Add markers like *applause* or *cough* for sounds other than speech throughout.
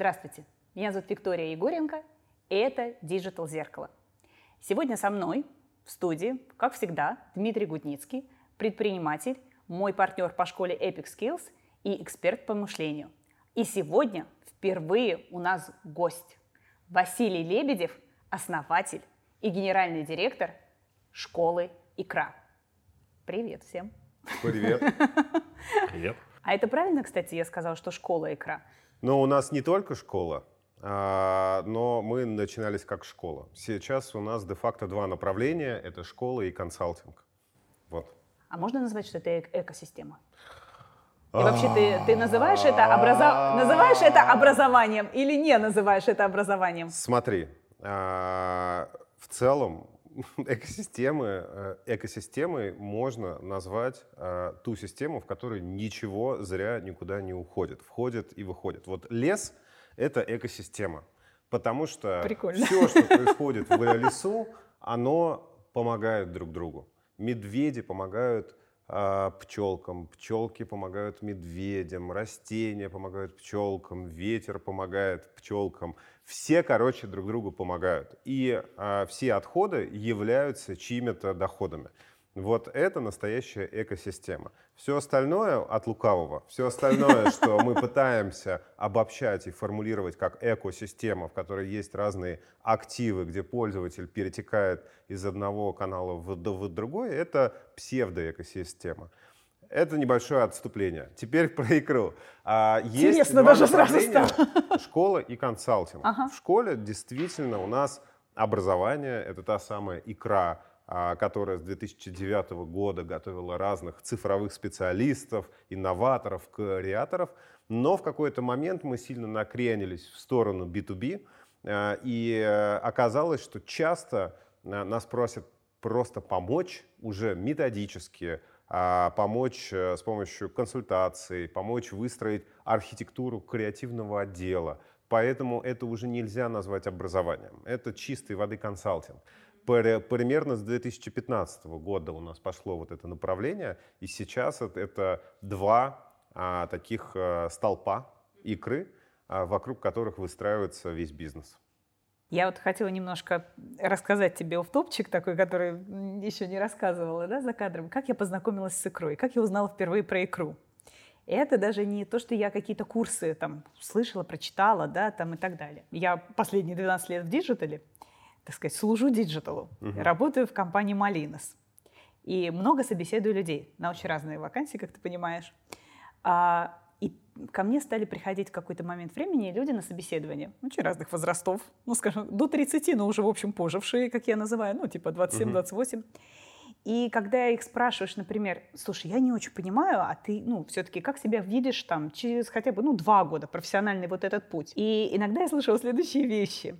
Здравствуйте, меня зовут Виктория Егоренко, и это Digital Зеркало. Сегодня со мной в студии, как всегда, Дмитрий Гудницкий, предприниматель, мой партнер по школе Epic Skills и эксперт по мышлению. И сегодня впервые у нас гость Василий Лебедев, основатель и генеральный директор школы «Икра». Привет всем! Привет! *laughs* Привет! А это правильно, кстати, я сказала, что школа «Икра»? Но у нас не только школа, а, но мы начинались как школа. Сейчас у нас де-факто два направления — это школа и консалтинг. Вот. А можно назвать, что это эк- экосистема? И вообще ты, ты называешь, это образа... называешь это образованием или не называешь это образованием? Смотри, а, в целом *laughs* экосистемы, э, экосистемой можно назвать а, ту систему, в которой ничего зря никуда не уходит. Входит и выходит. Вот лес — это экосистема. Потому что Прикольно. все, что происходит в лесу, оно помогает друг другу. Медведи помогают пчелкам, пчелки помогают медведям, растения помогают пчелкам, ветер помогает пчелкам. Все, короче, друг другу помогают. И а, все отходы являются чьими-то доходами. Вот это настоящая экосистема. Все остальное от лукавого, все остальное, *laughs* что мы пытаемся обобщать и формулировать как экосистема, в которой есть разные активы, где пользователь перетекает из одного канала в, в другой, это псевдоэкосистема. Это небольшое отступление. Теперь про икру. А, есть Интересно даже сразу направления: Школа и консалтинг. Ага. В школе действительно у нас образование, это та самая икра, которая с 2009 года готовила разных цифровых специалистов, инноваторов, креаторов. Но в какой-то момент мы сильно накренились в сторону B2B, а, и э, оказалось, что часто а, нас просят просто помочь уже методически, а, помочь э, с помощью консультаций, помочь выстроить архитектуру креативного отдела. Поэтому это уже нельзя назвать образованием. Это чистой воды консалтинг. Пр- Примерно с 2015 года у нас пошло вот это направление, и сейчас это, два а, таких а, столпа икры, а, вокруг которых выстраивается весь бизнес. Я вот хотела немножко рассказать тебе в топчик такой, который еще не рассказывала да, за кадром, как я познакомилась с игрой, как я узнала впервые про игру. Это даже не то, что я какие-то курсы там слышала, прочитала, да, там и так далее. Я последние 12 лет в диджитале, так сказать, служу диджиталу, Мгм. работаю в компании Malinas. И много собеседую людей на очень разные вакансии, как ты понимаешь. А, и ко мне стали приходить в какой-то момент времени люди на собеседование, очень разных возрастов, ну, скажем, до 30, но уже, в общем, пожившие, как я называю, ну, типа 27-28. И когда их спрашиваешь, например, слушай, я не очень понимаю, а ты, ну, все-таки как себя видишь там через хотя бы, ну, два года, профессиональный вот этот путь. И иногда я слышала следующие вещи.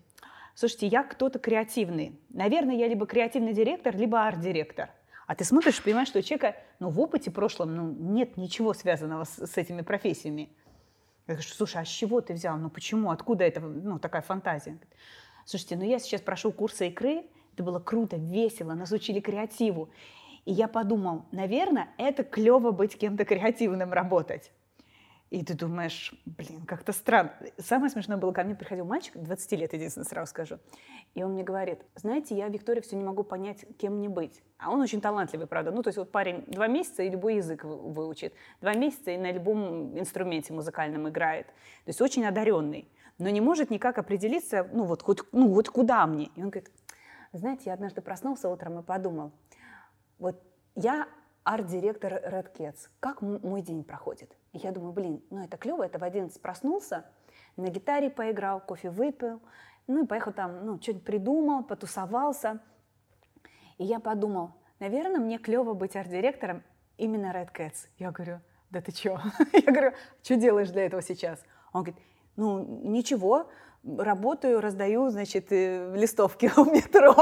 Слушайте, я кто-то креативный. Наверное, я либо креативный директор, либо арт-директор. А ты смотришь понимаешь, что у человека ну, в опыте прошлом ну, нет ничего связанного с, с этими профессиями. Я говорю, слушай, а с чего ты взял? Ну почему? Откуда это, ну, такая фантазия? Слушайте, ну я сейчас прошел курсы икры, это было круто, весело, нас учили креативу. И я подумал, наверное, это клево быть кем-то креативным, работать. И ты думаешь, блин, как-то странно. Самое смешное было, ко мне приходил мальчик, 20 лет, единственное, сразу скажу. И он мне говорит, знаете, я, Виктория, все не могу понять, кем мне быть. А он очень талантливый, правда. Ну, то есть вот парень два месяца и любой язык вы- выучит. Два месяца и на любом инструменте музыкальном играет. То есть очень одаренный. Но не может никак определиться, ну вот, хоть, ну, вот куда мне. И он говорит, знаете, я однажды проснулся утром и подумал, вот я арт-директор Red Cats. Как мой день проходит? И я думаю, блин, ну это клево, это в 11 проснулся, на гитаре поиграл, кофе выпил, ну и поехал там, ну, что-нибудь придумал, потусовался. И я подумал, наверное, мне клево быть арт-директором именно Red Cats. Я говорю, да ты чё? *laughs* Я говорю, что делаешь для этого сейчас? Он говорит, ну, ничего, работаю, раздаю, значит, э, листовки *laughs* в метро.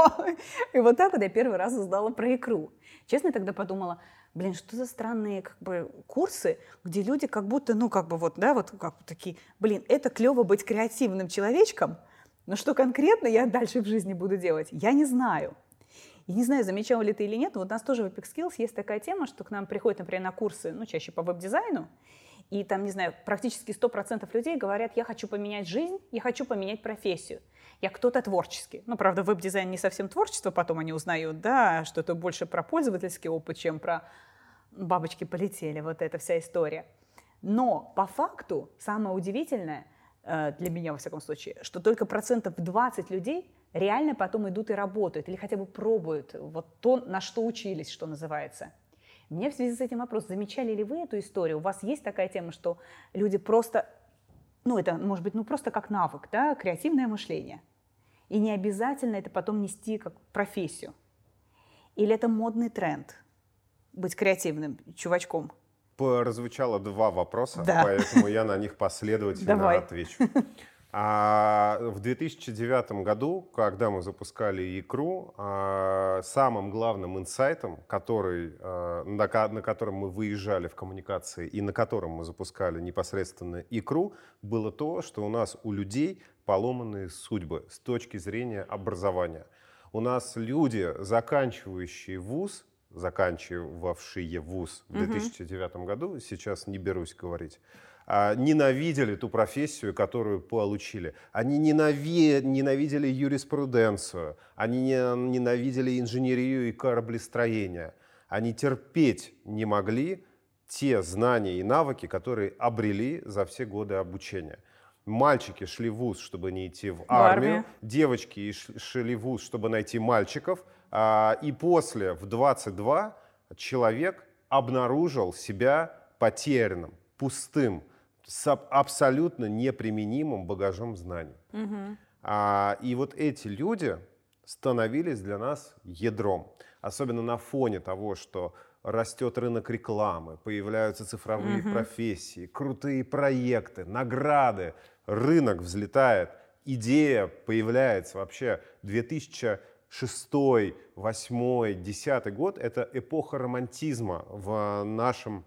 И вот так вот я первый раз узнала про икру. Честно, тогда подумала, блин, что за странные как бы курсы, где люди как будто, ну, как бы вот, да, вот как бы такие, блин, это клево быть креативным человечком, но что конкретно я дальше в жизни буду делать, я не знаю. И не знаю, замечал ли ты или нет, но вот у нас тоже в Epic Skills есть такая тема, что к нам приходят, например, на курсы, ну, чаще по веб-дизайну, И там, не знаю, практически 100% людей говорят, я хочу поменять жизнь, я хочу поменять профессию. Я кто-то творческий. Ну, правда, веб-дизайн не совсем творчество, потом они узнают, да, что это больше про пользовательский опыт, чем про бабочки полетели, вот эта вся история. Но по факту самое удивительное, э, для меня во всяком случае, что только процентов 20 людей реально потом идут и работают, или хотя бы пробуют вот то, на что учились, что называется. Мне в связи с этим вопрос, замечали ли вы эту историю? У вас есть такая тема, что люди просто, ну это может быть ну просто как навык, да, креативное мышление. И не обязательно это потом нести как профессию. Или это модный тренд быть креативным чувачком? Прозвучало два вопроса, да. поэтому я на них последовательно Давай. отвечу. *laughs* А в 2009 году, когда мы запускали икру, а, самым главным инсайтом, который, а, на, котором мы выезжали в коммуникации и на котором мы запускали непосредственно икру, было то, что у нас у людей поломанные судьбы с точки зрения образования. У нас люди, заканчивающие вуз, заканчивавшие вуз в 2009 году, сейчас не берусь говорить, ненавидели ту профессию, которую получили. Они ненави... ненавидели юриспруденцию, они ненавидели инженерию и кораблестроение. Они терпеть не могли те знания и навыки, которые обрели за все годы обучения. Мальчики шли в ВУЗ, чтобы не идти в армию, в девочки шли в ВУЗ, чтобы найти мальчиков. А, и после, в 22, человек обнаружил себя потерянным, пустым, с абсолютно неприменимым багажом знаний. Угу. А, и вот эти люди становились для нас ядром. Особенно на фоне того, что растет рынок рекламы, появляются цифровые угу. профессии, крутые проекты, награды, рынок взлетает, идея появляется вообще 2006, 2008, 2010 год – это эпоха романтизма в нашем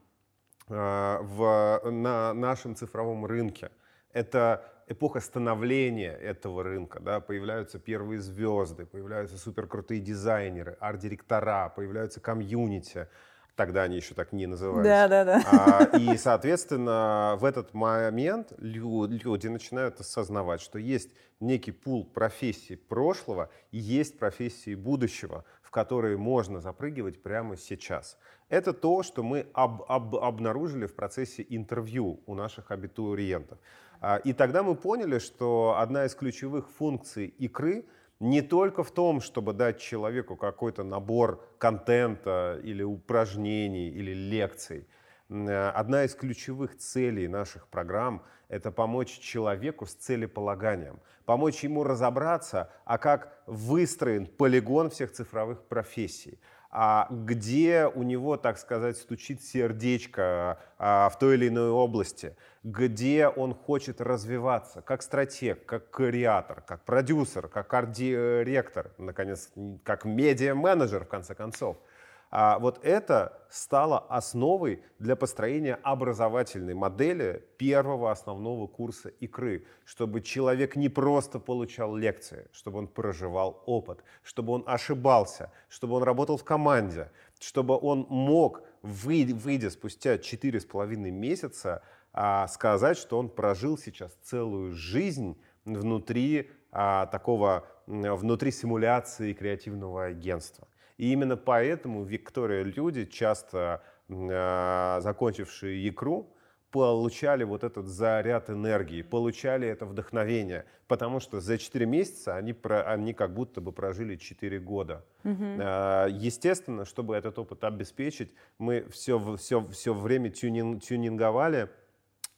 в, на нашем цифровом рынке. Это эпоха становления этого рынка. Да? Появляются первые звезды, появляются суперкрутые дизайнеры, арт-директора, появляются комьюнити. Тогда они еще так не назывались. Да, да, да. А, и, *laughs* соответственно, в этот момент люди начинают осознавать, что есть некий пул профессий прошлого и есть профессии будущего, которые можно запрыгивать прямо сейчас. Это то, что мы об, об, обнаружили в процессе интервью у наших абитуриентов. А, и тогда мы поняли, что одна из ключевых функций икры не только в том, чтобы дать человеку какой-то набор контента или упражнений или лекций. Одна из ключевых целей наших программ — это помочь человеку с целеполаганием, помочь ему разобраться, а как выстроен полигон всех цифровых профессий, а где у него, так сказать, стучит сердечко а, в той или иной области, где он хочет развиваться как стратег, как креатор, как продюсер, как арт-директор, наконец, как медиа-менеджер, в конце концов – а вот это стало основой для построения образовательной модели первого основного курса икры, чтобы человек не просто получал лекции, чтобы он проживал опыт, чтобы он ошибался, чтобы он работал в команде, чтобы он мог, выйдя спустя 4,5 месяца, а, сказать, что он прожил сейчас целую жизнь внутри а, такого, внутри симуляции креативного агентства. И именно поэтому Виктория люди, часто э, закончившие икру, получали вот этот заряд энергии, получали это вдохновение, потому что за 4 месяца они, про, они как будто бы прожили 4 года. Угу. Естественно, чтобы этот опыт обеспечить, мы все, все, все время тюнинг, тюнинговали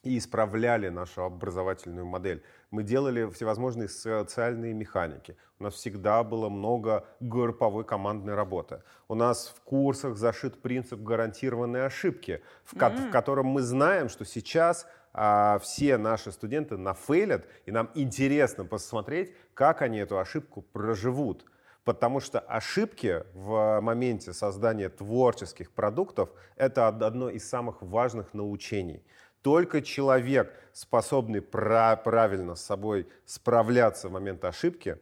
и исправляли нашу образовательную модель. Мы делали всевозможные социальные механики. У нас всегда было много групповой командной работы. У нас в курсах зашит принцип гарантированной ошибки, в, mm-hmm. в котором мы знаем, что сейчас а, все наши студенты нафейлят, и нам интересно посмотреть, как они эту ошибку проживут. Потому что ошибки в моменте создания творческих продуктов — это одно из самых важных научений. Только человек, способный правильно с собой справляться в момент ошибки,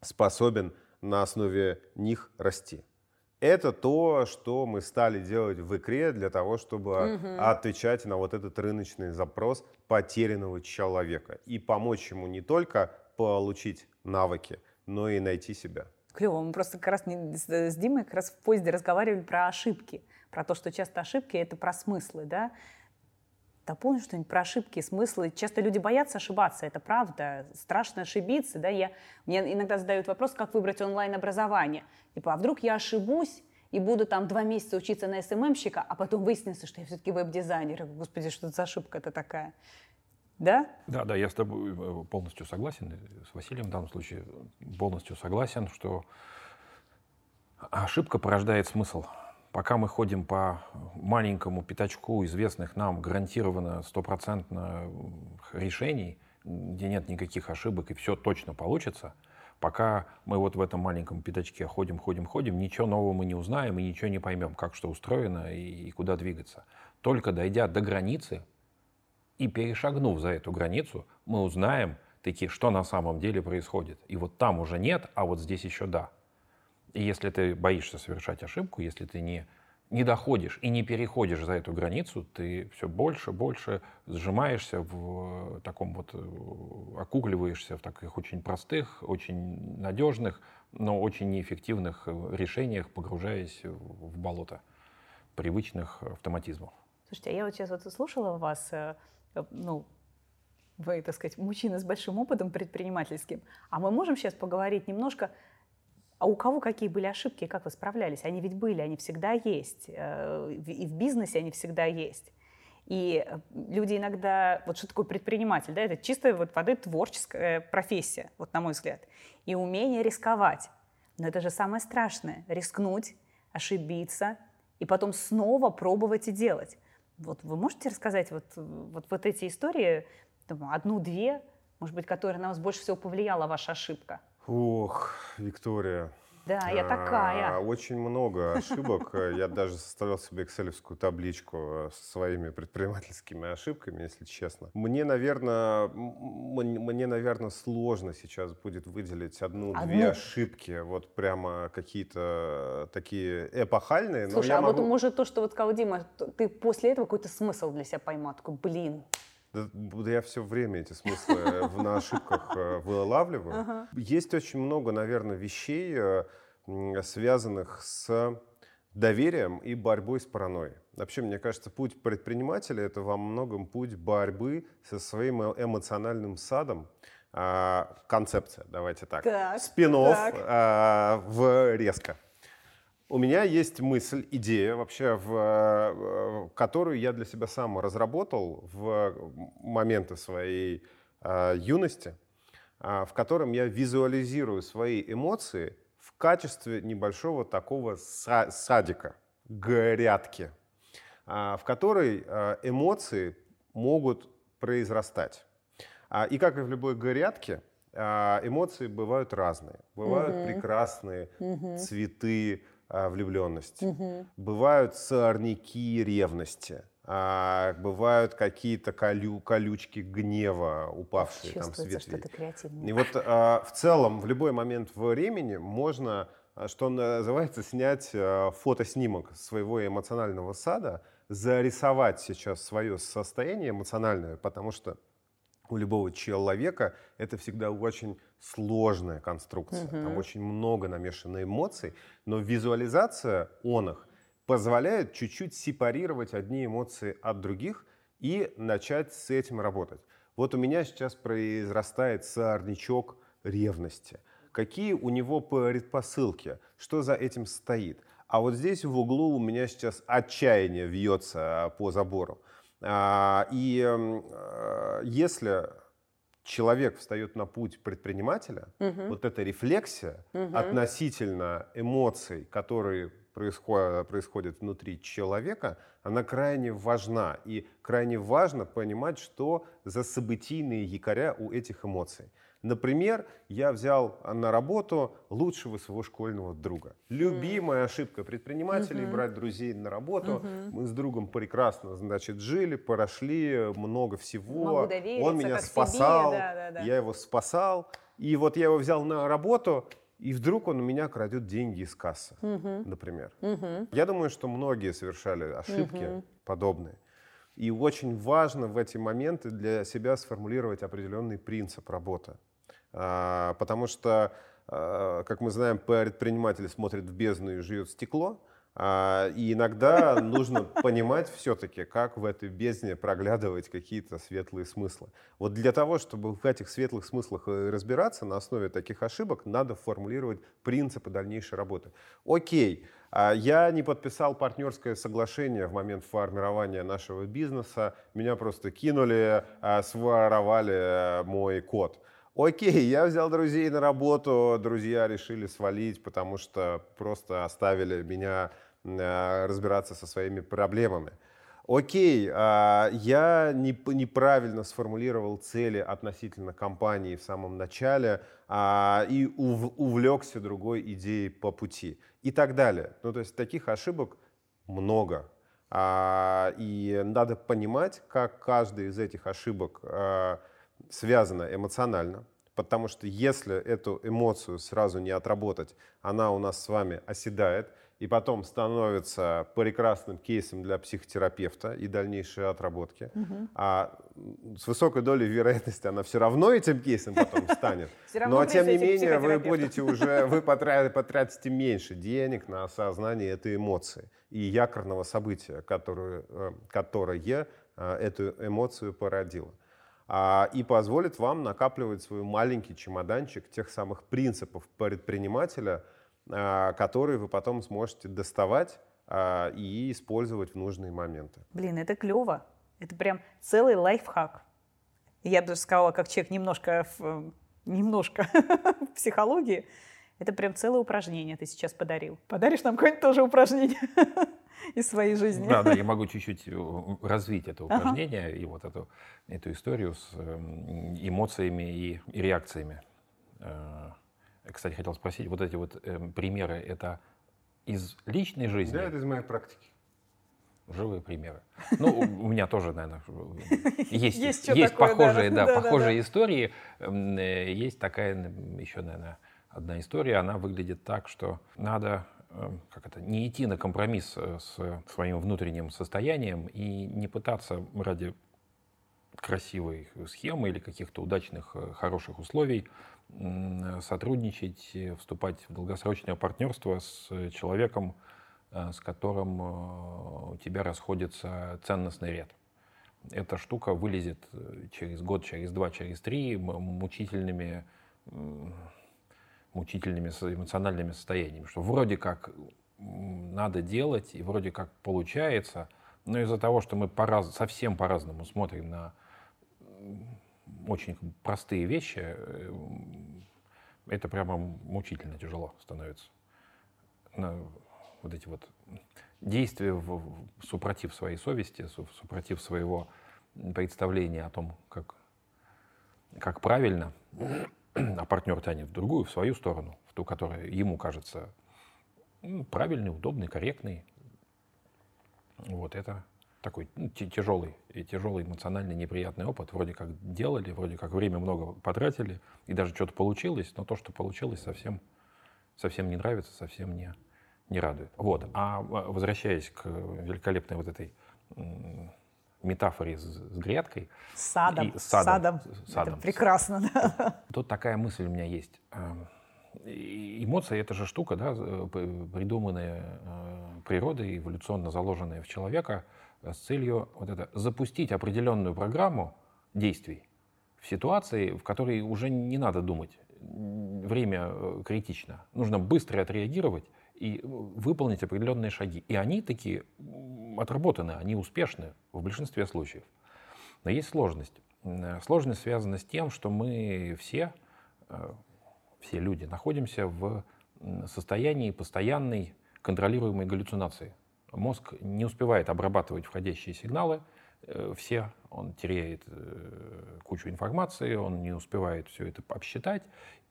способен на основе них расти. Это то, что мы стали делать в икре для того, чтобы угу. отвечать на вот этот рыночный запрос потерянного человека и помочь ему не только получить навыки, но и найти себя. Клево. Мы просто как раз с Димой как раз в поезде разговаривали про ошибки, про то, что часто ошибки — это про смыслы, да? Дополню что-нибудь про ошибки, смыслы. Часто люди боятся ошибаться, это правда. Страшно ошибиться, да. Я, мне иногда задают вопрос, как выбрать онлайн-образование. Типа, а вдруг я ошибусь, и буду там два месяца учиться на СММщика, а потом выяснится, что я все-таки веб-дизайнер. Господи, что за ошибка-то такая? Да? Да, да, я с тобой э, полностью согласен, с Василием в данном случае полностью согласен, что ошибка порождает смысл. Пока мы ходим по маленькому пятачку известных нам гарантированно стопроцентно решений, где нет никаких ошибок и все точно получится, пока мы вот в этом маленьком пятачке ходим, ходим, ходим, ничего нового мы не узнаем и ничего не поймем, как что устроено и, и куда двигаться. Только дойдя до границы и перешагнув за эту границу, мы узнаем таки, что на самом деле происходит. И вот там уже нет, а вот здесь еще да. Если ты боишься совершать ошибку, если ты не, не доходишь и не переходишь за эту границу, ты все больше, больше сжимаешься в таком вот, э, окугливаешься в таких очень простых, очень надежных, но очень неэффективных э, решениях, погружаясь в болото привычных автоматизмов. Слушайте, а я вот сейчас вот слушала вас, э, ну, вы, так сказать, мужчина с большим опытом предпринимательским, а мы можем сейчас поговорить немножко а у кого какие были ошибки, как вы справлялись? Они ведь были, они всегда есть. Э, и в бизнесе они всегда есть. И э, люди иногда, вот что такое предприниматель, да, это чисто вот воды творческая профессия, вот на мой взгляд. И умение рисковать. Но это же самое страшное. Рискнуть, ошибиться, и потом снова пробовать и делать. Вот вы можете рассказать вот, вот, вот эти истории, одну-две, может быть, которые на вас больше всего повлияла ваша ошибка? Ох, Виктория. Да, я такая. Очень много ошибок. *laughs* Я даже составлял себе экселевскую табличку э, со своими предпринимательскими ошибками, если честно. Мне, наверное, мне, наверное, сложно сейчас будет выделить одну-две ошибки, вот прямо какие-то такие эпохальные. Слушай, а могу... вот может то, что вот сказал Дима, ты после этого какой-то смысл для себя поймал, такой, блин, да, я все время эти смыслы на ошибках э, вылавливаю. Есть очень много, наверное, вещей, э, связанных с доверием и борьбой с паранойей. Вообще, мне кажется, путь предпринимателя — это во многом путь борьбы со своим э, эмоциональным садом. А, концепция, давайте так. так спин а, в резко. У меня есть мысль, идея вообще, в, э, которую я для себя сам разработал в моменты своей э, юности, э, в котором я визуализирую свои эмоции в качестве небольшого такого са- садика, грядки, э, в которой э, эмоции могут произрастать. А, и как и в любой грядке, эмоции бывают разные. Бывают mm-hmm. прекрасные mm-hmm. цветы, а, влюбленности. Угу. Бывают сорняки ревности. А бывают какие-то колю, колючки гнева, упавшие там с ветвей. И вот а, в целом в любой момент времени можно, а, что называется, снять а, фотоснимок своего эмоционального сада, зарисовать сейчас свое состояние эмоциональное, потому что у любого человека это всегда очень сложная конструкция. Угу. Там очень много намешано эмоций, но визуализация он их позволяет чуть-чуть сепарировать одни эмоции от других и начать с этим работать. Вот у меня сейчас произрастает сорнячок ревности. Какие у него предпосылки? Что за этим стоит? А вот здесь в углу у меня сейчас отчаяние вьется по забору. А, и э, если человек встает на путь предпринимателя, угу. вот эта рефлексия угу. относительно эмоций, которые происходят внутри человека, она крайне важна. И крайне важно понимать, что за событийные якоря у этих эмоций. Например, я взял на работу лучшего своего школьного друга. Любимая ошибка предпринимателей mm-hmm. брать друзей на работу. Mm-hmm. Мы с другом прекрасно, значит, жили, прошли много всего. Он меня спасал, да, да, да. я его спасал. И вот я его взял на работу, и вдруг он у меня крадет деньги из кассы, угу. например. Угу. Я думаю, что многие совершали ошибки угу. подобные. И очень важно в эти моменты для себя сформулировать определенный принцип работы. А, потому что, а, как мы знаем, предприниматель смотрит в бездну и жует стекло, а, и иногда *laughs* нужно понимать все-таки, как в этой бездне проглядывать какие-то светлые смыслы. Вот для того, чтобы в этих светлых смыслах э, разбираться, на основе таких ошибок надо формулировать принципы дальнейшей работы. Окей, я не подписал партнерское соглашение в момент формирования нашего бизнеса, меня просто кинули, своровали э, мой код. Окей, я взял друзей на работу, друзья решили свалить, потому что просто оставили меня Э, разбираться со своими проблемами. Окей, а, я неправильно сформулировал цели относительно компании в самом начале а, и увлекся другой идеей по пути и так далее. Ну, то есть таких ошибок много. А, и надо понимать, как каждая из этих ошибок связана эмоционально, потому что если эту эмоцию сразу не отработать, она у нас с вами оседает – и потом становится прекрасным кейсом для психотерапевта и дальнейшей отработки. Угу. А с высокой долей вероятности она все равно этим кейсом потом *laughs* станет. Но тем не менее вы будете уже, вы потратите меньше денег на осознание этой эмоции и якорного события, которое, э, которое э, эту эмоцию породило и позволит вам накапливать свой маленький чемоданчик тех самых принципов предпринимателя – а, которые вы потом сможете доставать а, и использовать в нужные моменты. Блин, это клево. Это прям целый лайфхак. Я бы даже сказала, как человек немножко в, немножко *laughs* в психологии, это прям целое упражнение ты сейчас подарил. Подаришь нам какое-нибудь тоже упражнение *laughs* *laughs* из своей жизни? Да, да, я *laughs* могу чуть-чуть э, развить это упражнение ага. и вот эту, эту историю с эм, эмоциями и, и реакциями. Э, кстати, хотел спросить, вот эти вот э, примеры, это из личной жизни? Да, это из моей практики. Живые примеры. Ну, у меня тоже, наверное, *laughs* есть, есть, есть похожие, да, да, похожие да, истории. Э, есть такая еще, наверное, одна история. Она выглядит так, что надо эм, как это, не идти на компромисс э, с своим внутренним состоянием и не пытаться ради красивой схемы или каких-то удачных, хороших условий сотрудничать, вступать в долгосрочное партнерство с человеком, э, с которым э, у тебя расходится ценностный ряд. Эта штука вылезет э, через год, через два, через три мучительными, мучительными эмоциональными состояниями, что вроде как надо делать и вроде как получается, но из-за того, что мы по совсем по-разному смотрим на очень простые вещи, э, это прямо мучительно тяжело становится. Вот эти вот действия в, супротив своей совести, супротив своего представления о том, как, как правильно, *clears throat* а партнер тянет в другую, в свою сторону, в ту, которая ему кажется ну, правильной, удобной, корректной. Вот это такой ну, тяжелый и тяжелый эмоциональный неприятный опыт. Вроде как делали, вроде как время много потратили, и даже что-то получилось, но то, что получилось, совсем, совсем не нравится, совсем не, не радует. Вот. А, а возвращаясь к великолепной вот этой метафоре с, с грядкой. С садом. И, с садом. С садом. Это прекрасно, да. Тут такая мысль у меня есть. Эм, эмоции — это же штука, да, придуманная э, природой, эволюционно заложенная в человека — с целью вот это, запустить определенную программу действий в ситуации, в которой уже не надо думать. Время э, критично. Нужно быстро отреагировать и э, выполнить определенные шаги. И они такие отработаны, они успешны в большинстве случаев. Но есть сложность. Э, сложность связана с тем, что мы все, все люди, находимся в состоянии постоянной контролируемой галлюцинации мозг не успевает обрабатывать входящие сигналы, э, все, он теряет э, кучу информации, он не успевает все это обсчитать,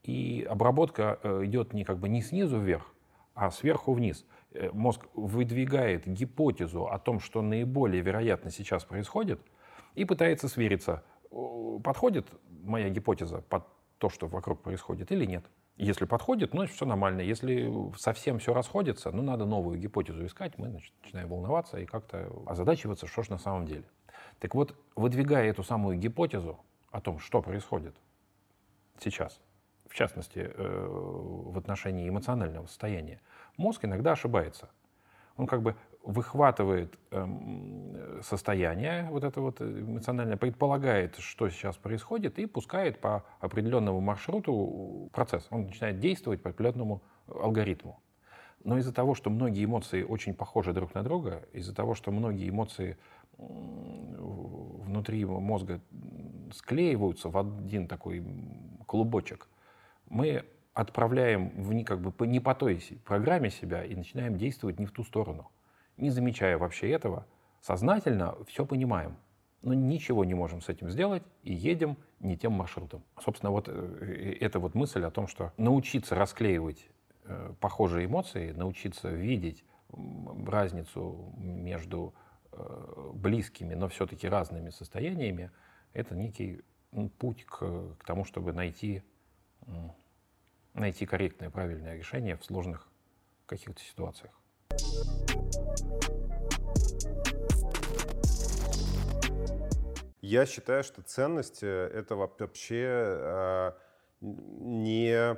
и обработка э, идет не как бы не снизу вверх, а сверху вниз. Мозг выдвигает гипотезу о том, что наиболее вероятно сейчас происходит, и пытается свериться, подходит моя гипотеза под то, что вокруг происходит, или нет. Если подходит, ну, все нормально. Если совсем все расходится, ну, надо новую гипотезу искать. Мы значит, начинаем волноваться и как-то озадачиваться, что ж на самом деле. Так вот, выдвигая эту самую гипотезу о том, что происходит сейчас, в частности, э, в отношении эмоционального состояния, мозг иногда ошибается. Он как бы выхватывает эм, состояние вот это вот эмоциональное, предполагает, что сейчас происходит, и пускает по определенному маршруту процесс. Он начинает действовать по определенному алгоритму. Но из-за того, что многие эмоции очень похожи друг на друга, из-за того, что многие эмоции внутри мозга склеиваются в один такой клубочек, мы отправляем в, как бы, не по той программе себя и начинаем действовать не в ту сторону не замечая вообще этого, сознательно все понимаем, но ничего не можем с этим сделать и едем не тем маршрутом. Собственно, вот э, эта вот мысль о том, что научиться расклеивать э, похожие эмоции, научиться видеть разницу между э, близкими, но все-таки разными состояниями, это некий путь к, к тому, чтобы найти, найти корректное, правильное решение в сложных каких-то ситуациях. Я считаю, что ценности — это вообще э, не,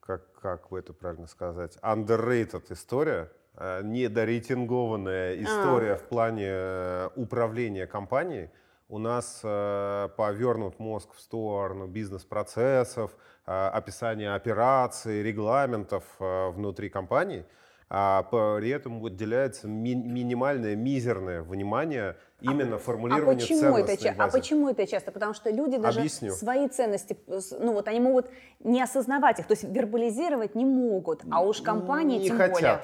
как, как бы это правильно сказать, underrated история, э, недорейтингованная история а. в плане э, управления компанией. У нас э, повернут мозг в сторону бизнес-процессов, э, описания операций, регламентов э, внутри компании — а при этом уделяется ми- минимальное, мизерное внимание именно а, формулированию а почему это, базы. А почему это часто? Потому что люди даже Объясню. свои ценности, ну вот они могут не осознавать их, то есть вербализировать не могут, а уж компании не тем хотят. более.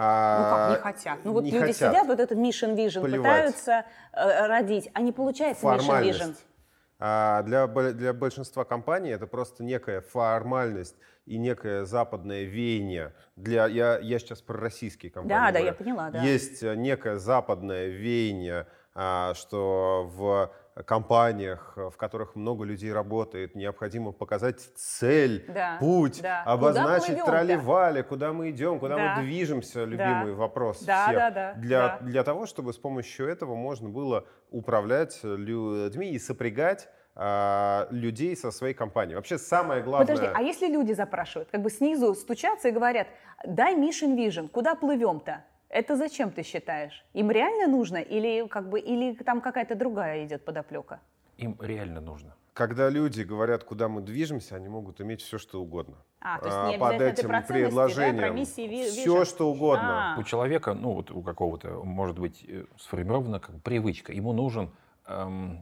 А, ну как не хотят? Ну вот люди хотят. сидят, вот этот mission vision Плевать. пытаются э, родить, а не получается mission vision. А для, для большинства компаний это просто некая формальность и некое западное веяние. Для, я, я сейчас про российские компании. Да, говорю. да, я поняла. Да. Есть э, некое западное веяние, а, что в компаниях, в которых много людей работает, необходимо показать цель, да, путь, да. обозначить тролливали, куда мы идем, куда да. мы движемся, любимый да. вопрос да, всех. Да, да, для, да. для того, чтобы с помощью этого можно было управлять людьми и сопрягать а, людей со своей компанией. Вообще самое главное... Подожди, а если люди запрашивают, как бы снизу стучатся и говорят, дай mission vision, куда плывем-то? Это зачем ты считаешь? Им реально нужно или, как бы, или там какая-то другая идет подоплека? Им реально нужно. Когда люди говорят, куда мы движемся, они могут иметь все, что угодно. А, то есть не а, под этим это предложением. Да, про миссии, все, что угодно. А. У человека, ну вот у какого-то, может быть, э, сформирована как привычка. Ему нужен эм,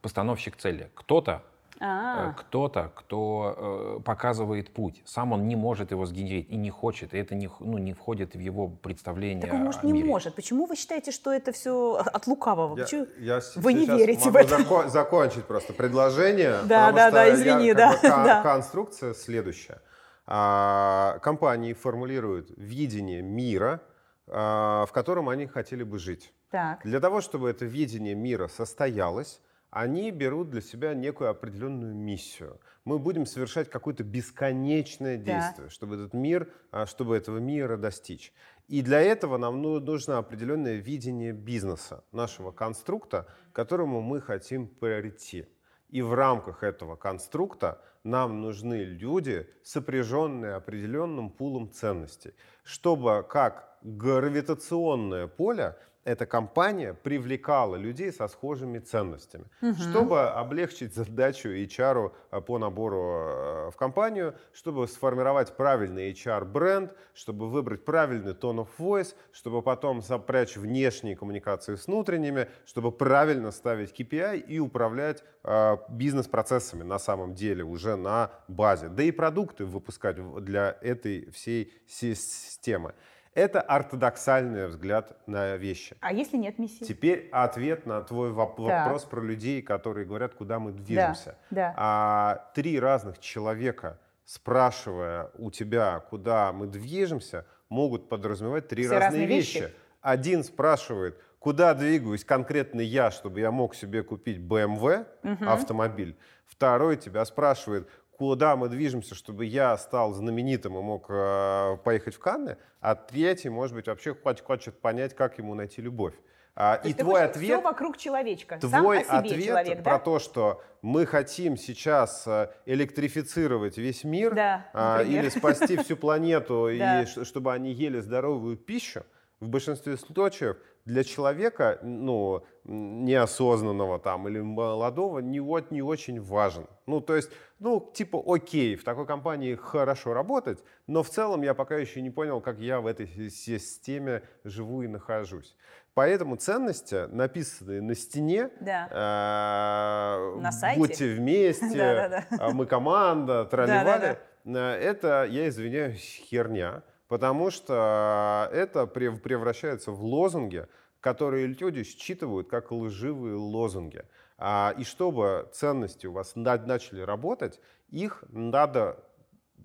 постановщик цели. Кто-то а. кто-то, кто э, показывает путь. Сам он не может его сгенерить и не хочет, и это не, ну, не входит в его представление Так он, может, не может. Почему вы считаете, что это все от лукавого? Я, Почему я вы не верите в это? Зако- закончить просто предложение. Да, да, да, извини, я, да, бы, да. Конструкция следующая. А, компании формулируют видение мира, а, в котором они хотели бы жить. Так. Для того, чтобы это видение мира состоялось, они берут для себя некую определенную миссию. Мы будем совершать какое-то бесконечное действие, да. чтобы этот мир, а, чтобы этого мира достичь. И для этого нам ну, нужно определенное видение бизнеса, нашего конструкта, к которому мы хотим прийти. И в рамках этого конструкта нам нужны люди, сопряженные определенным пулом ценностей, чтобы как гравитационное поле эта компания привлекала людей со схожими ценностями, угу. чтобы облегчить задачу HR э, по набору э, в компанию, чтобы сформировать правильный HR-бренд, чтобы выбрать правильный tone of voice, чтобы потом запрячь внешние коммуникации с внутренними, чтобы правильно ставить KPI и управлять э, бизнес-процессами на самом деле уже на базе. Да и продукты выпускать для этой всей системы. Это ортодоксальный взгляд на вещи. А если нет миссии? Теперь ответ на твой воп- вопрос про людей, которые говорят, куда мы движемся. Да, да. А, три разных человека, спрашивая у тебя, куда мы движемся, могут подразумевать три Все разные, разные вещи. вещи. Один спрашивает, куда двигаюсь конкретно я, чтобы я мог себе купить BMW угу. автомобиль. Второй тебя спрашивает, куда мы движемся, чтобы я стал знаменитым и мог э, поехать в Канны, а третий, может быть, вообще хочет, хочет понять, как ему найти любовь. А, и твой ответ... Все вокруг человечка. Сам Твой о себе ответ человек, про да? то, что мы хотим сейчас э, электрифицировать весь мир Да, а, или спасти всю планету, *laughs* и чтобы они ели здоровую пищу, в большинстве случаев для человека, ну, неосознанного там или молодого, не, вот, не очень важен. Ну, то есть, ну, типа, окей, в такой компании хорошо работать, но в целом я пока еще не понял, как я в этой си- системе живу и нахожусь. Поэтому ценности, написанные на стене, Да. э, На сайте? будьте вместе, *laughs* а мы команда, тролливали. Э, Это, я извиняюсь, херня, потому что это прев- превращается в лозунги, которые люди считывают как лживые лозунги. А, И чтобы ценности у вас на- начали работать, их надо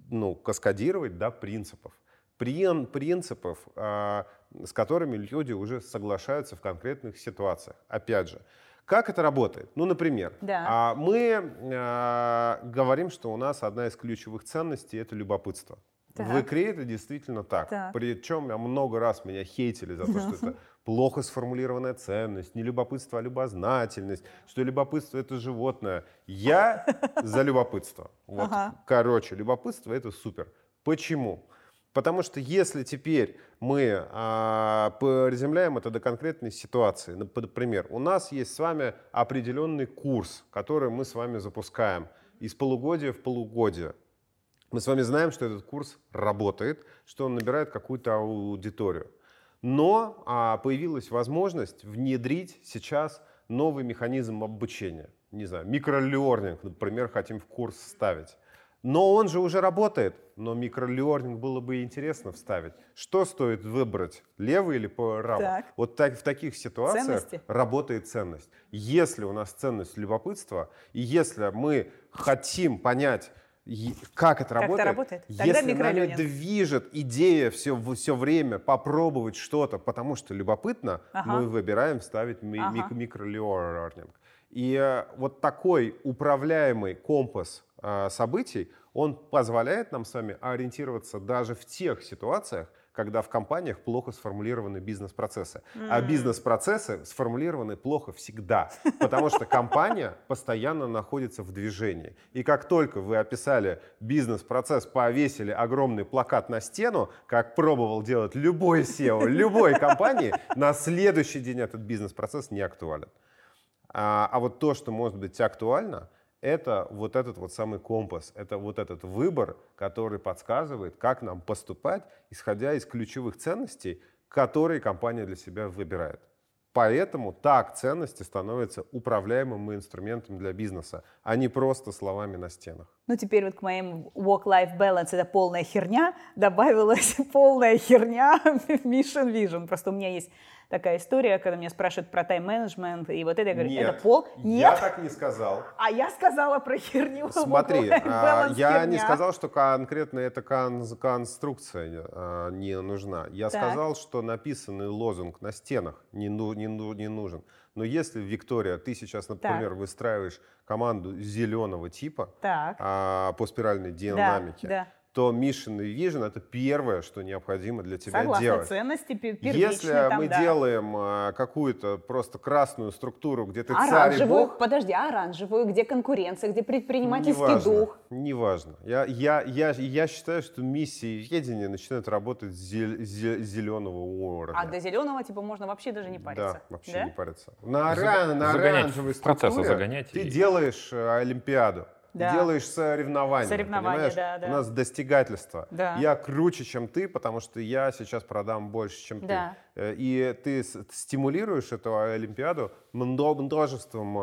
ну, каскадировать до принципов. Прин- принципов, а, с которыми люди уже соглашаются в конкретных ситуациях. Опять же, как это работает? Ну, например, Да. а, мы а, говорим, что у нас одна из ключевых ценностей это любопытство. Так. В икре это действительно так. Так. Причем я много раз меня хейтили за то, что это *laughs* плохо сформулированная ценность, не любопытство, а любознательность, что любопытство это животное. Я *laughs* за любопытство. Вот. Ага. Короче, любопытство это супер. Почему? Потому что если теперь мы а, приземляем это до конкретной ситуации, нап- например, у нас есть с вами определенный курс, который мы с вами запускаем из полугодия в полугодие. Мы с вами знаем, что этот курс работает, что он набирает какую-то аудиторию. Но а, появилась возможность внедрить сейчас новый механизм обучения. Не знаю, микролернинг, например, хотим в курс ставить. Но он же уже работает. Но микролернинг было бы интересно вставить. Что стоит выбрать, лево или право? Так. Вот так, в таких ситуациях Ценности? работает ценность. Если у нас ценность любопытства, и если мы хотим понять, как это это работает, работает? Тогда если нами движет идея все, все время попробовать что-то, потому что любопытно, Ага. мы выбираем ставить ми- Ага. мик- микролернинг. И э, вот такой управляемый компас э, событий, он позволяет нам с вами ориентироваться даже в тех ситуациях, когда в компаниях плохо сформулированы бизнес-процессы. А бизнес-процессы сформулированы плохо всегда, *laughs* потому что компания постоянно находится в движении. И как только вы описали бизнес-процесс, повесили огромный плакат на стену, как пробовал делать любой SEO, любой компании, на следующий день этот бизнес-процесс не актуален. А, а вот то, что может быть актуально, это вот этот вот самый компас, это вот этот выбор, который подсказывает, как нам поступать, исходя из ключевых ценностей, которые компания для себя выбирает. Поэтому так ценности становятся управляемым инструментом для бизнеса, а не просто словами на стенах. Ну, теперь вот к моим work-life balance это полная херня, добавилась *laughs* полная херня *laughs* mission vision. Просто у меня есть такая история, когда меня спрашивают про тайм-менеджмент, и вот это я говорю, это пол? я Нет, так не сказал. а я сказала про херню. *laughs* Смотри, а, я не херня. сказал, что конкретно эта кон- конструкция а, не нужна. Я Так. сказал, что написанный лозунг на стенах не, ну- не ну- не нужен. Но если, Виктория, ты сейчас, например, выстраиваешь команду зеленого типа Так, а, по спиральной да, динамике, да. То mission и vision — это первое, что необходимо для тебя Согласна, делать. ценности пе- первичные Если там, мы да. делаем а, какую-то просто красную структуру, где ты царь и Оранжевую, бог, подожди, а оранжевую, где конкуренция, где предпринимательский Неважно, дух. Неважно. Я, я, я, я считаю, что миссии ведения начинают работать с зе- зе- зеленого уровня. А до зеленого, типа, можно вообще даже не париться. Да, вообще Да? не париться. На, оран- на загонять, оранжевой структуре загонять ты и- делаешь э, Олимпиаду. Да. Делаешь соревнования, Соревнования, понимаешь? да, да. У нас достигательство. Да. Я круче, чем ты, потому что я сейчас продам больше, чем Да. ты. Э, И ты стимулируешь эту Олимпиаду мно- множеством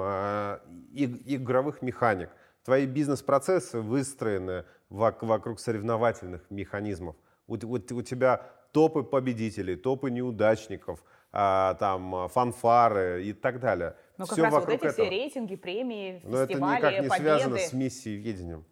иг- игровых механик. Твои бизнес-процессы выстроены вок- вокруг соревновательных механизмов. У, тебя топы победителей, топы неудачников, а, там а, фанфары и так далее. Ну, как Всё раз вот вокруг эти все этого. рейтинги, премии, Но это фестивали, никак не победы. связано с миссией ведением.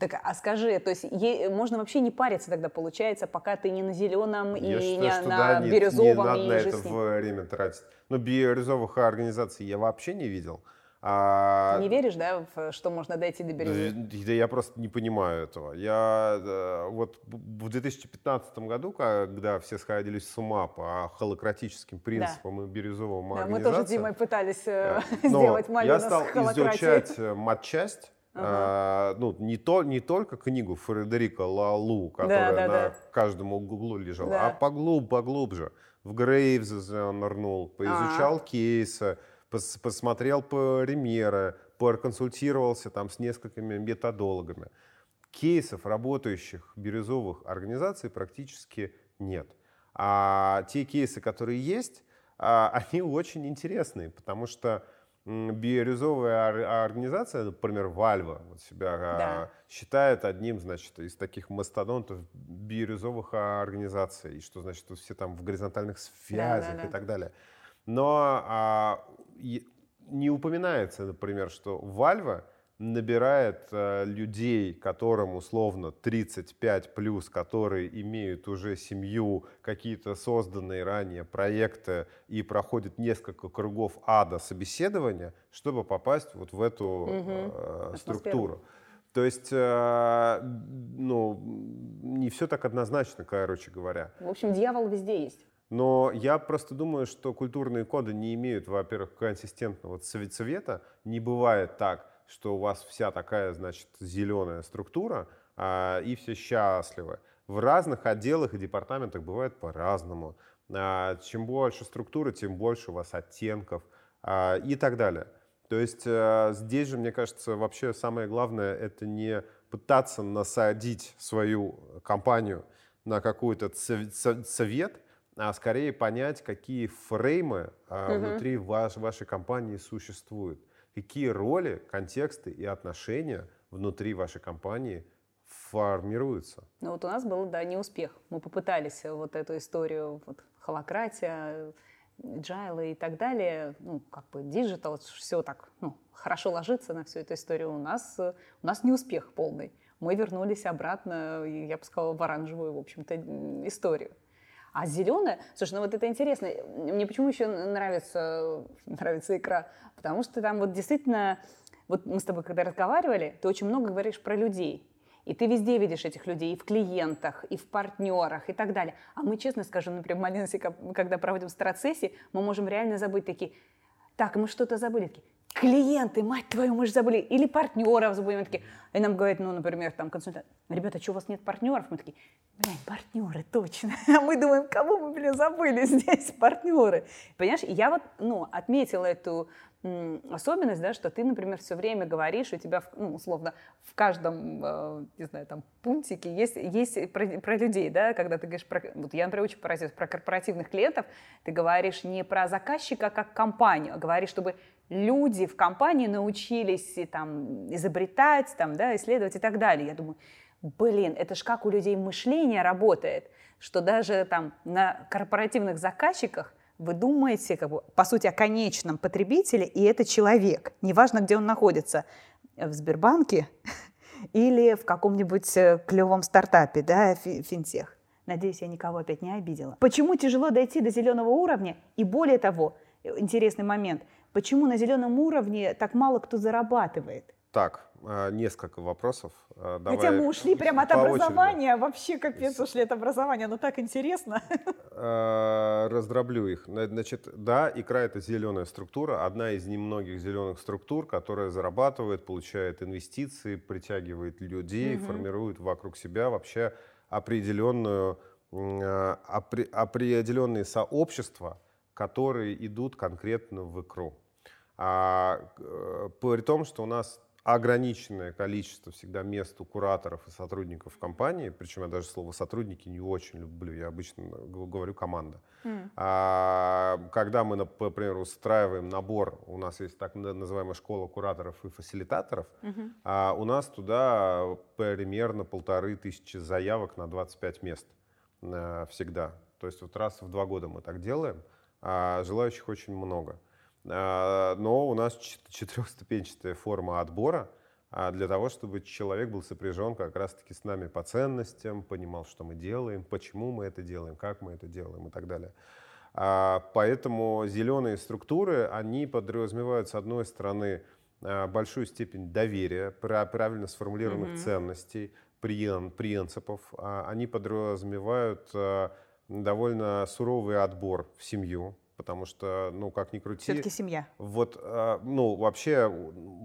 Так, а скажи, то есть е- можно вообще не париться тогда, получается, пока ты не на зеленом и Я не считаю, что на да, не, не бирюзовом надо и на это время тратить. Но бирюзовых организаций я вообще не видел. А... Не веришь, да, в, что можно дойти до бирюзы? Да, я просто не понимаю этого. Я вот в 2015 году, когда все сходились с ума по холократическим принципам да. и бирюзовым да, мы тоже с Димой пытались э, *laughs* сделать малину Я стал изучать э, матчасть, Uh-huh. ну, не, то, не только книгу Фредерика Лалу, которая да, да, на да. каждом углу лежала, да. а поглуб, поглубже. В Грейвза нырнул, поизучал uh-huh. кейсы, пос, посмотрел по ремеры, проконсультировался там с несколькими методологами. Кейсов работающих бирюзовых организаций практически нет. А те кейсы, которые есть, а, *laughs* они очень интересные, потому что бирюзовая организация, например, Вальва, вот себя а, да. считает одним, значит, из таких мастодонтов бирюзовых организаций, и что, значит, все там в горизонтальных связях да, да, да. и так далее. Но а, не упоминается, например, что Вальва набирает э, людей, которым условно 35 плюс, которые имеют уже семью, какие-то созданные ранее проекты и проходят несколько кругов ада собеседования, чтобы попасть вот в эту угу. э, структуру. То есть, э, ну, не все так однозначно, короче говоря. В общем, дьявол везде есть. Но я просто думаю, что культурные коды не имеют, во-первых, консистентного цвета. Не бывает так, что у вас вся такая, значит, зеленая структура, а, и все счастливы. В разных отделах и департаментах бывает по-разному. А, чем больше структуры, тем больше у вас оттенков а, и так далее. То есть а, здесь же, мне кажется, вообще самое главное это не пытаться насадить свою компанию на какой-то цвет, а скорее понять, какие фреймы а, угу. внутри ваш, вашей компании существуют, какие роли, контексты и отношения внутри вашей компании формируются. Ну вот у нас был, да, неуспех. Мы попытались вот эту историю, вот, холократия, agile и так далее, ну, как бы диджитал, все так, ну, хорошо ложится на всю эту историю. У нас, у нас не успех полный. Мы вернулись обратно, я бы сказала, в оранжевую, в общем-то, историю. А зеленая, слушай, ну вот это интересно. Мне почему еще нравится, *laughs* нравится икра? Потому что там вот действительно, вот мы с тобой когда разговаривали, ты очень много говоришь про людей. И ты везде видишь этих людей, и в клиентах, и в партнерах, и так далее. А мы, честно скажем, например, в Малиносе, когда проводим страт-сессии, мы можем реально забыть такие, так, мы что-то забыли. Такие, клиенты, мать твою, мы же забыли. Или партнеров забыли. Мы такие, и нам говорят, ну, например, там консультант, ребята, что у вас нет партнеров? Мы такие, блядь, партнеры, точно. *laughs* А мы думаем, кого мы, блин, забыли здесь, партнеры. Понимаешь, я вот, ну, отметила эту особенность, да, что ты, например, все время говоришь, у тебя, ну, условно, в каждом, э, не знаю, там, пунктике есть, есть про, про людей, да, когда ты говоришь про, вот я, например, очень поразилась, про корпоративных клиентов, ты говоришь не про заказчика как компанию, а говоришь, чтобы люди в компании научились там, изобретать, там, да, исследовать и так далее. Я думаю, блин, это ж как у людей мышление работает, что даже там на корпоративных заказчиках вы думаете, как бы, по сути, о конечном потребителе, и это человек, неважно, где он находится, в Сбербанке *laughs* или в каком-нибудь э, клевом стартапе, да, финтех. Надеюсь, я никого опять не обидела. Почему тяжело дойти до зеленого уровня? И более того, э, интересный момент – Почему на зеленом уровне так мало кто зарабатывает? Так, а, несколько вопросов. А, давай Хотя мы ушли прямо от образования, очереди. вообще капец ушли от образования, но так интересно. А, раздроблю их. Значит, да, икра это зеленая структура, одна из немногих зеленых структур, которая зарабатывает, получает инвестиции, притягивает людей, угу. формирует вокруг себя вообще определенную, определенные сообщества, которые идут конкретно в икру. А, э, при том, что у нас ограниченное количество всегда мест у кураторов и сотрудников компании, причем я даже слово сотрудники не очень люблю, я обычно говорю команда. Mm. А, когда мы, например, устраиваем набор, у нас есть так называемая школа кураторов и фасилитаторов, mm-hmm. а у нас туда примерно полторы тысячи заявок на 25 мест а, всегда. То есть вот раз в два года мы так делаем, а желающих очень много. А, но у нас четырехступенчатая форма отбора а, для того, чтобы человек был сопряжен как раз-таки с нами по ценностям, понимал, что мы делаем, почему мы это делаем, как мы это делаем и так далее. А, поэтому зеленые структуры, они подразумевают, с одной стороны, большую степень доверия, правильно сформулированных mm-hmm. ценностей, принципов. Они подразумевают довольно суровый отбор в семью, потому что, ну, как ни крути... Все-таки семья. Вот, ну, вообще,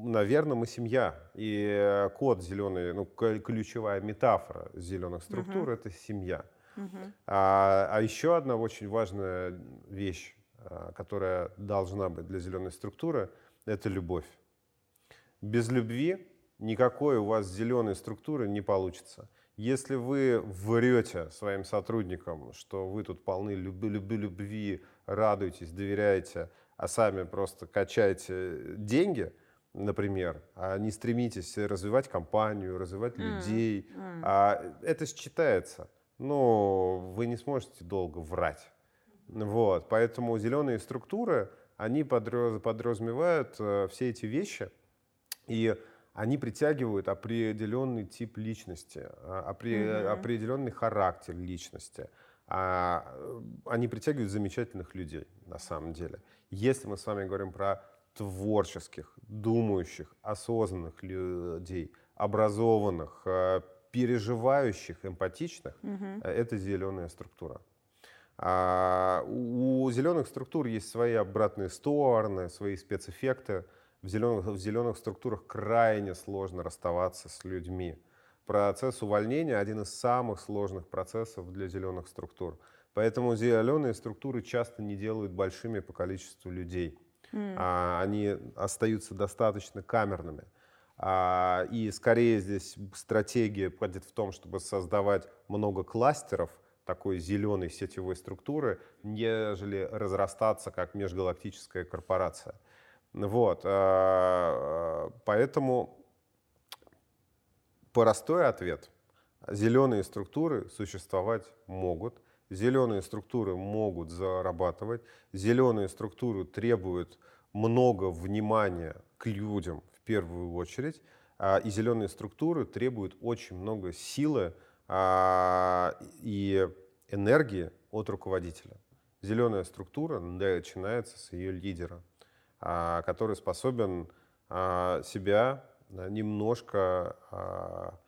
наверное, мы семья. И код зеленый, ну, ключевая метафора зеленых структур угу. — это семья. Угу. А, а еще одна очень важная вещь, которая должна быть для зеленой структуры — это любовь. Без любви никакой у вас зеленой структуры не получится. Если вы врете своим сотрудникам, что вы тут полны любви, любви, любви, радуетесь, доверяете, а сами просто качаете деньги, например, а не стремитесь развивать компанию, развивать mm. людей, mm. А это считается. Но вы не сможете долго врать. Вот, поэтому зеленые структуры, они подразумевают э, все эти вещи, и они притягивают определенный тип личности, а, опре- mm-hmm. определенный характер личности. А, они притягивают замечательных людей, на самом деле. Если мы с вами говорим про творческих, думающих, осознанных людей, образованных, э, переживающих, эмпатичных, mm-hmm. это зеленая структура. А у зеленых структур есть свои обратные стороны, свои спецэффекты в зеленых, в зеленых структурах крайне сложно расставаться с людьми. Процесс увольнения один из самых сложных процессов для зеленых структур. Поэтому зеленые структуры часто не делают большими по количеству людей. Mm. А, они остаются достаточно камерными. А, и скорее здесь стратегия будет в том, чтобы создавать много кластеров такой зеленой сетевой структуры, нежели разрастаться как межгалактическая корпорация. Вот, а, поэтому простой ответ. Зеленые структуры существовать могут, зеленые структуры могут зарабатывать, зеленые структуры требуют много внимания к людям в первую очередь, а, и зеленые структуры требуют очень много силы а, и энергии от руководителя. Зеленая структура начинается с ее лидера. А, который способен а, себя немножко а,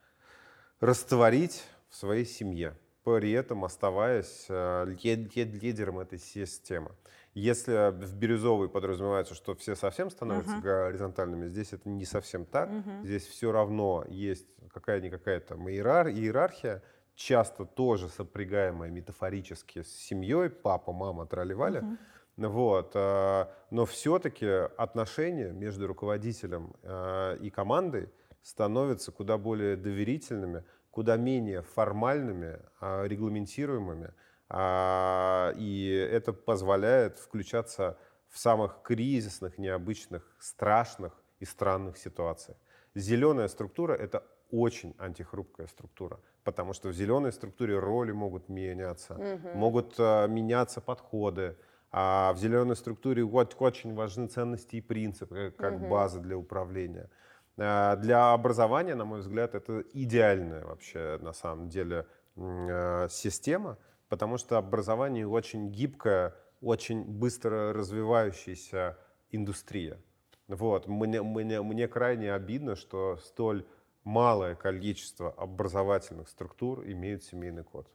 растворить в своей семье, при этом оставаясь лидером этой системы. Если в бирюзовой подразумевается, что все совсем становятся uh-huh. горизонтальными, здесь это не совсем так. Uh-huh. Здесь все равно есть какая-никакая там иерархия, часто тоже сопрягаемая метафорически с семьей, папа, мама, тролливали. Uh-huh. Вот. Э, но все-таки отношения между руководителем э, и командой становятся куда более доверительными, куда менее формальными, а, регламентируемыми. А, и это позволяет включаться в самых кризисных, необычных, страшных и странных ситуациях. Зеленая структура — это очень антихрупкая структура, потому что в зеленой структуре роли могут меняться, угу. могут меняться подходы, а в зеленой структуре очень важны ценности и принципы э, как угу. база для управления. А, для образования, на мой взгляд, это идеальная вообще на самом деле э, система, потому что образование очень гибкая, очень быстро развивающаяся индустрия. Вот. Мне, мне, мне крайне обидно, что столь малое количество образовательных структур имеют семейный код.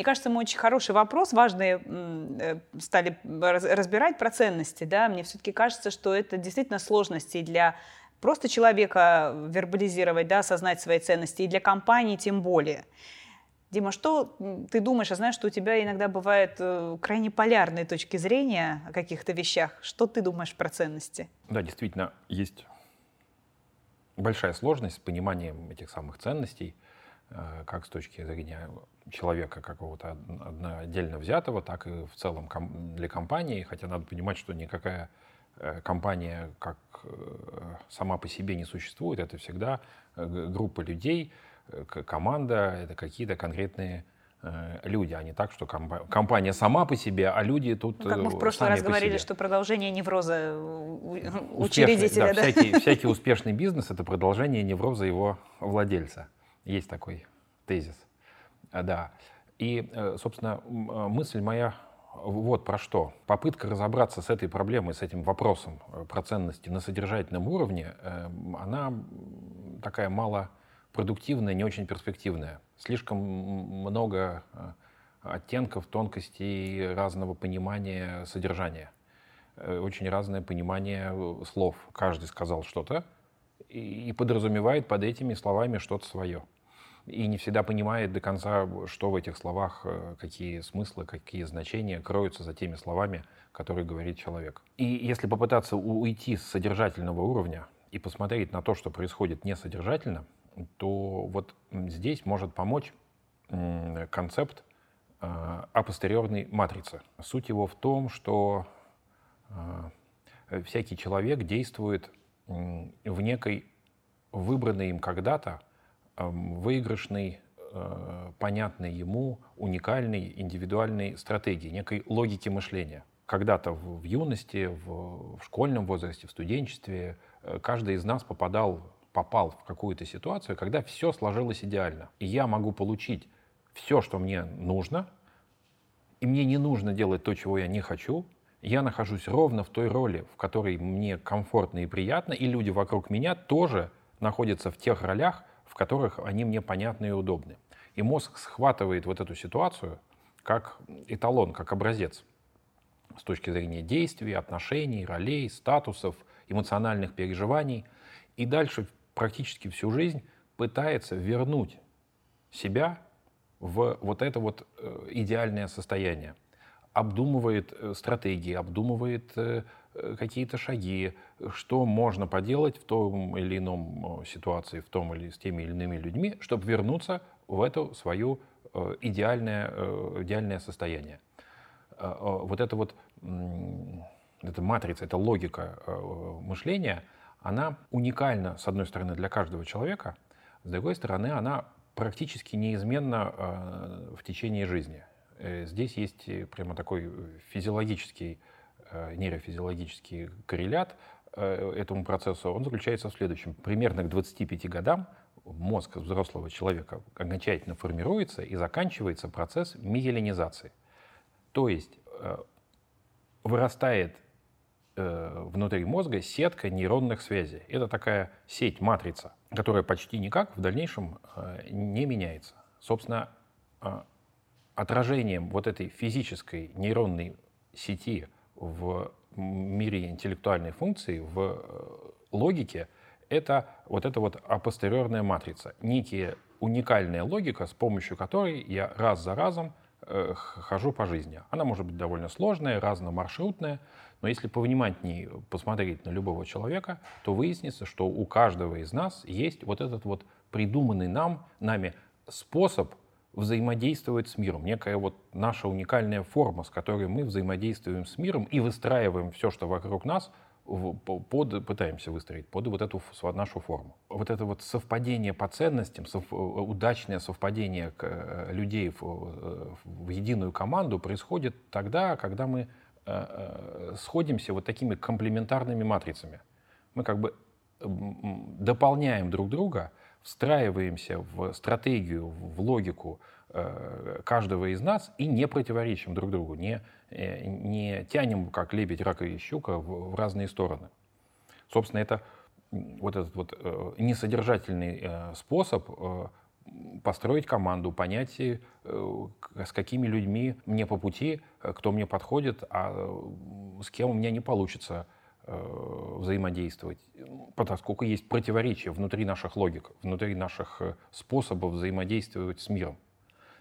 Мне кажется, мы очень хороший вопрос, важные э, стали разбирать про ценности. Да? Мне все-таки кажется, что это действительно сложности для просто человека вербализировать, да, осознать свои ценности, и для компании тем более. Дима, что ты думаешь? Я знаю, что у тебя иногда бывают э, крайне полярные точки зрения о каких-то вещах. Что ты думаешь про ценности? Да, действительно, есть большая сложность с пониманием этих самых ценностей, как с точки зрения человека какого-то отдельно взятого, так и в целом для компании, хотя надо понимать, что никакая э, компания как э, сама по себе не существует, это всегда э, группа людей, команда, это какие-то конкретные люди, а не так, что компания сама по себе, а люди тут ну, Как мы в прошлый раз говорили, что продолжение невроза учредителя. Да, да? Всякий, всякий *laughs* успешный бизнес — это продолжение невроза его владельца. Есть такой тезис. А, да. И, э, собственно, э, мысль моя вот про что. Попытка разобраться с этой проблемой, с этим вопросом э, про ценности на содержательном уровне, она такая малопродуктивная, не очень перспективная. Слишком много э, оттенков, тонкостей, разного понимания содержания. Э, очень разное понимание слов. Каждый сказал что-то и подразумевает под этими словами что-то свое и не всегда понимает до конца, что в этих словах, э, какие смыслы, какие значения кроются за теми словами, которые говорит человек. И если попытаться уйти с содержательного уровня и посмотреть на то, что происходит несодержательно, то вот здесь может помочь концепт э, апостериорной матрицы. Суть его в том, что э, всякий человек действует в некой выбранной им когда-то выигрышной, э, понятной ему, уникальной, индивидуальной стратегии, некой логики мышления. Когда-то в юности, в школьном возрасте, в студенчестве э, каждый из нас попадал, попал в какую-то ситуацию, когда все сложилось идеально. И я могу получить все, что мне нужно, и мне не нужно делать то, чего я не хочу, я нахожусь ровно в той роли, в которой мне комфортно и приятно, и люди вокруг меня тоже находятся в тех ролях, в которых они мне понятны и удобны. И мозг схватывает вот эту ситуацию как эталон, как образец с точки зрения действий, отношений, ролей, статусов, эмоциональных переживаний. И дальше практически всю жизнь пытается вернуть себя в вот это вот э, идеальное состояние. Обдумывает э, стратегии, обдумывает э, Э, какие-то шаги, что можно поделать в том или ином ситуации, в том или с теми или иными людьми, чтобы вернуться в это свое идеальное, идеальное состояние. Вот эта вот эта матрица, эта логика мышления, она уникальна, с одной стороны, для каждого человека, с другой стороны, она практически неизменна в течение жизни. Здесь есть прямо такой физиологический Э, нейрофизиологический коррелят э, этому процессу, он заключается в следующем. Примерно к 25 годам мозг взрослого человека окончательно формируется и заканчивается процесс миелинизации. То есть э, вырастает внутри мозга сетка нейронных связей. Это такая сеть, матрица, которая почти никак в дальнейшем не меняется. Собственно, отражением вот этой физической нейронной сети – в мире интеллектуальной функции, в э, логике, это вот эта вот апостериорная матрица. Некая уникальная логика, с помощью которой я раз за разом э, хожу по жизни. Она может быть довольно сложная, разномаршрутная, но если повнимательнее посмотреть на любого человека, то выяснится, что у каждого из нас есть вот этот вот придуманный нам, нами способ взаимодействовать с миром, некая вот наша уникальная форма, с которой мы взаимодействуем с миром и выстраиваем все, что вокруг нас, под, пытаемся выстроить под вот эту нашу форму. Вот это вот совпадение по ценностям, сов, удачное совпадение э, людей в, э, в единую команду происходит тогда, когда мы э, сходимся вот такими комплементарными матрицами. Мы как бы дополняем друг друга, встраиваемся в стратегию, в логику э, каждого из нас и не противоречим друг другу, не, э, не тянем, как лебедь, рак и щука, в, в разные стороны. Собственно, это вот этот вот э, несодержательный способ построить команду, понять, с какими людьми мне по пути, кто мне подходит, а с кем у меня не получится взаимодействовать, поскольку есть противоречия внутри наших логик, внутри наших э, способов взаимодействовать с миром.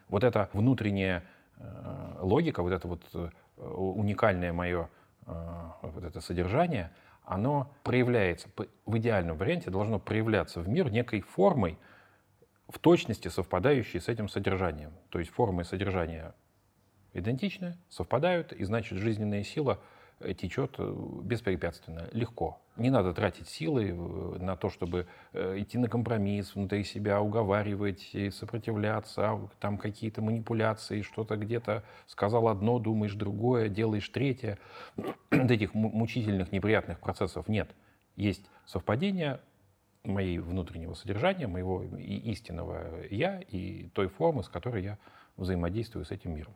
Вот эта внутренняя э, логика, вот это вот уникальное мое вот это содержание, оно проявляется, в идеальном варианте должно проявляться в мир некой формой, в точности совпадающей с этим содержанием. То есть формы и содержание идентичны, совпадают, и значит жизненная сила — Э, течет э, беспрепятственно, легко. Не надо тратить силы э, на то, чтобы идти на компромисс, внутри себя уговаривать, сопротивляться, а там какие-то манипуляции, что-то где-то сказал одно, думаешь другое, делаешь третье. *clears throat* Вот этих мучительных, неприятных процессов нет. Есть совпадение моей внутреннего содержания, моего истинного «я» и той формы, с которой я взаимодействую с этим миром.